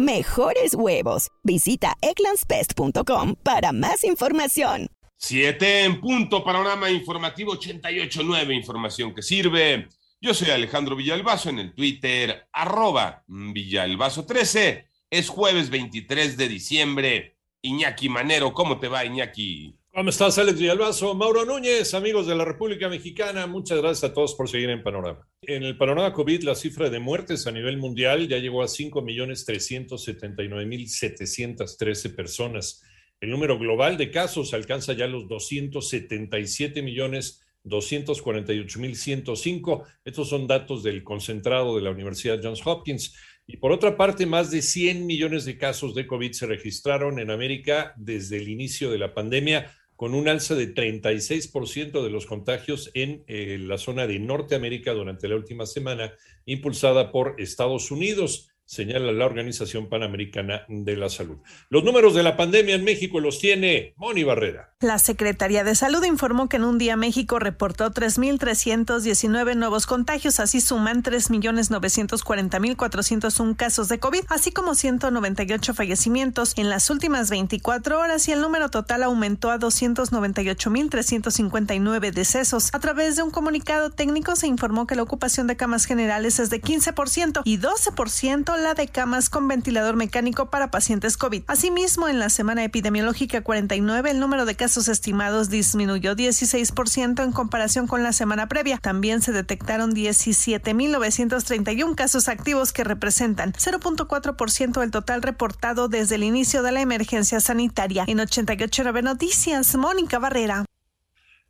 mejores huevos. Visita egglandsbest.com para más información. Siete en punto, panorama informativo 88.9, información que sirve. Yo soy Alejandro Villalbazo en el Twitter, arroba Villalbazo13. Es jueves 23 de diciembre. Iñaki Manero, ¿cómo te va, Iñaki? ¿Cómo estás, Alex Villalbazo? Mauro Núñez, amigos de la República Mexicana, muchas gracias a todos por seguir en Panorama. En el panorama COVID, la cifra de muertes a nivel mundial ya llegó a 5.379.713 personas. El número global de casos alcanza ya los 277 millones 248.105. Estos son datos del concentrado de la Universidad Johns Hopkins. Y por otra parte, más de 100 millones de casos de COVID se registraron en América desde el inicio de la pandemia, con un alza de 36% de los contagios en eh, la zona de Norteamérica durante la última semana, impulsada por Estados Unidos señala la Organización Panamericana de la Salud. Los números de la pandemia en México los tiene Moni Barrera. La Secretaría de Salud informó que en un día México reportó 3.319 nuevos contagios, así suman 3.940.401 casos de COVID, así como 198 fallecimientos en las últimas 24 horas y el número total aumentó a 298.359 decesos. A través de un comunicado técnico se informó que la ocupación de camas generales es de 15% y 12% la de camas con ventilador mecánico para pacientes COVID. Asimismo, en la semana epidemiológica 49, el número de casos estimados disminuyó 16% en comparación con la semana previa. También se detectaron 17.931 casos activos que representan 0.4% del total reportado desde el inicio de la emergencia sanitaria. En 88 Noticias, Mónica Barrera.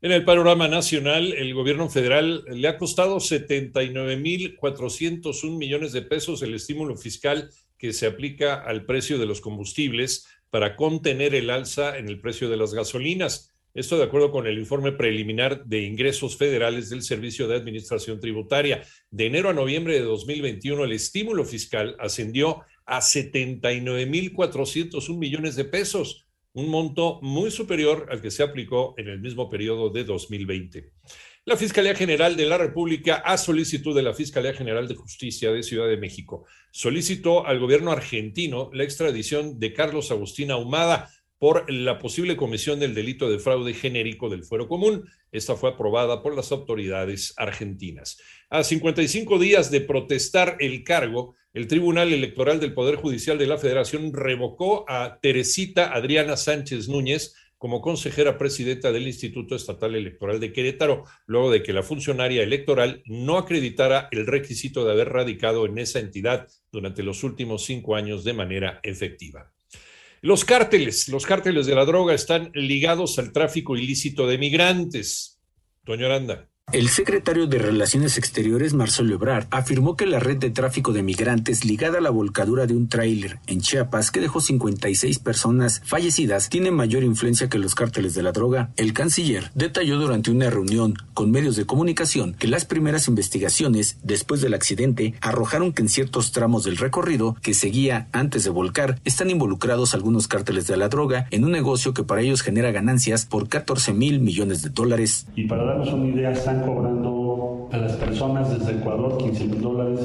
En el panorama nacional, el gobierno federal le ha costado 79.401 millones de pesos el estímulo fiscal que se aplica al precio de los combustibles para contener el alza en el precio de las gasolinas. Esto de acuerdo con el informe preliminar de ingresos federales del Servicio de Administración Tributaria. De enero a noviembre de 2021, el estímulo fiscal ascendió a 79.401 millones de pesos un monto muy superior al que se aplicó en el mismo periodo de 2020. La Fiscalía General de la República, a solicitud de la Fiscalía General de Justicia de Ciudad de México, solicitó al gobierno argentino la extradición de Carlos Agustín Ahumada por la posible comisión del delito de fraude genérico del fuero común. Esta fue aprobada por las autoridades argentinas. A 55 días de protestar el cargo, el Tribunal Electoral del Poder Judicial de la Federación revocó a Teresita Adriana Sánchez Núñez como consejera presidenta del Instituto Estatal Electoral de Querétaro, luego de que la funcionaria electoral no acreditara el requisito de haber radicado en esa entidad durante los últimos cinco años de manera efectiva. Los cárteles, los cárteles de la droga están ligados al tráfico ilícito de migrantes. Doña Aranda. El secretario de Relaciones Exteriores, Marcelo Ebrard, afirmó que la red de tráfico de migrantes ligada a la volcadura de un tráiler en Chiapas que dejó 56 personas fallecidas tiene mayor influencia que los cárteles de la droga. El canciller detalló durante una reunión con medios de comunicación que las primeras investigaciones después del accidente arrojaron que en ciertos tramos del recorrido que seguía antes de volcar están involucrados algunos cárteles de la droga en un negocio que para ellos genera ganancias por 14 mil millones de dólares. Y para darnos una idea, cobrando a las personas desde Ecuador 15 mil dólares,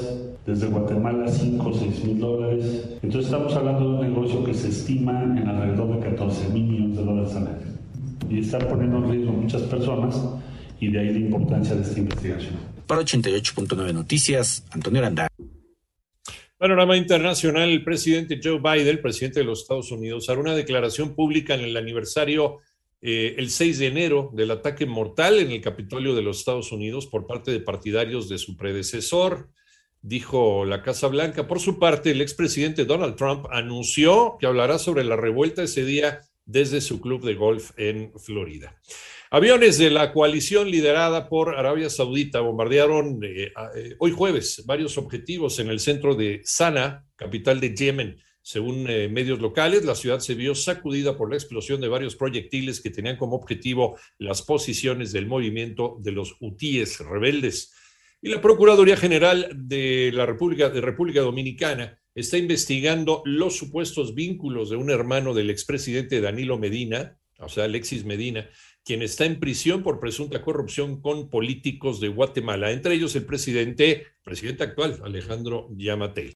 desde Guatemala 5 o 6 mil dólares. Entonces estamos hablando de un negocio que se estima en alrededor de 14 mil millones de dólares al año. Y está poniendo en riesgo a muchas personas y de ahí la importancia de esta investigación. Para 88.9 Noticias, Antonio Aranda. Panorama internacional, el presidente Joe Biden, el presidente de los Estados Unidos, hará una declaración pública en el aniversario eh, el 6 de enero del ataque mortal en el Capitolio de los Estados Unidos por parte de partidarios de su predecesor, dijo la Casa Blanca. Por su parte, el expresidente Donald Trump anunció que hablará sobre la revuelta ese día desde su club de golf en Florida. Aviones de la coalición liderada por Arabia Saudita bombardearon eh, eh, hoy jueves varios objetivos en el centro de Sana, capital de Yemen Según eh, medios locales, la ciudad se vio sacudida por la explosión de varios proyectiles que tenían como objetivo las posiciones del movimiento de los hutíes rebeldes. Y la Procuraduría General de la República, de República Dominicana está investigando los supuestos vínculos de un hermano del expresidente Danilo Medina, o sea, Alexis Medina, quien está en prisión por presunta corrupción con políticos de Guatemala, entre ellos el presidente, presidente actual, Alejandro Yamatei.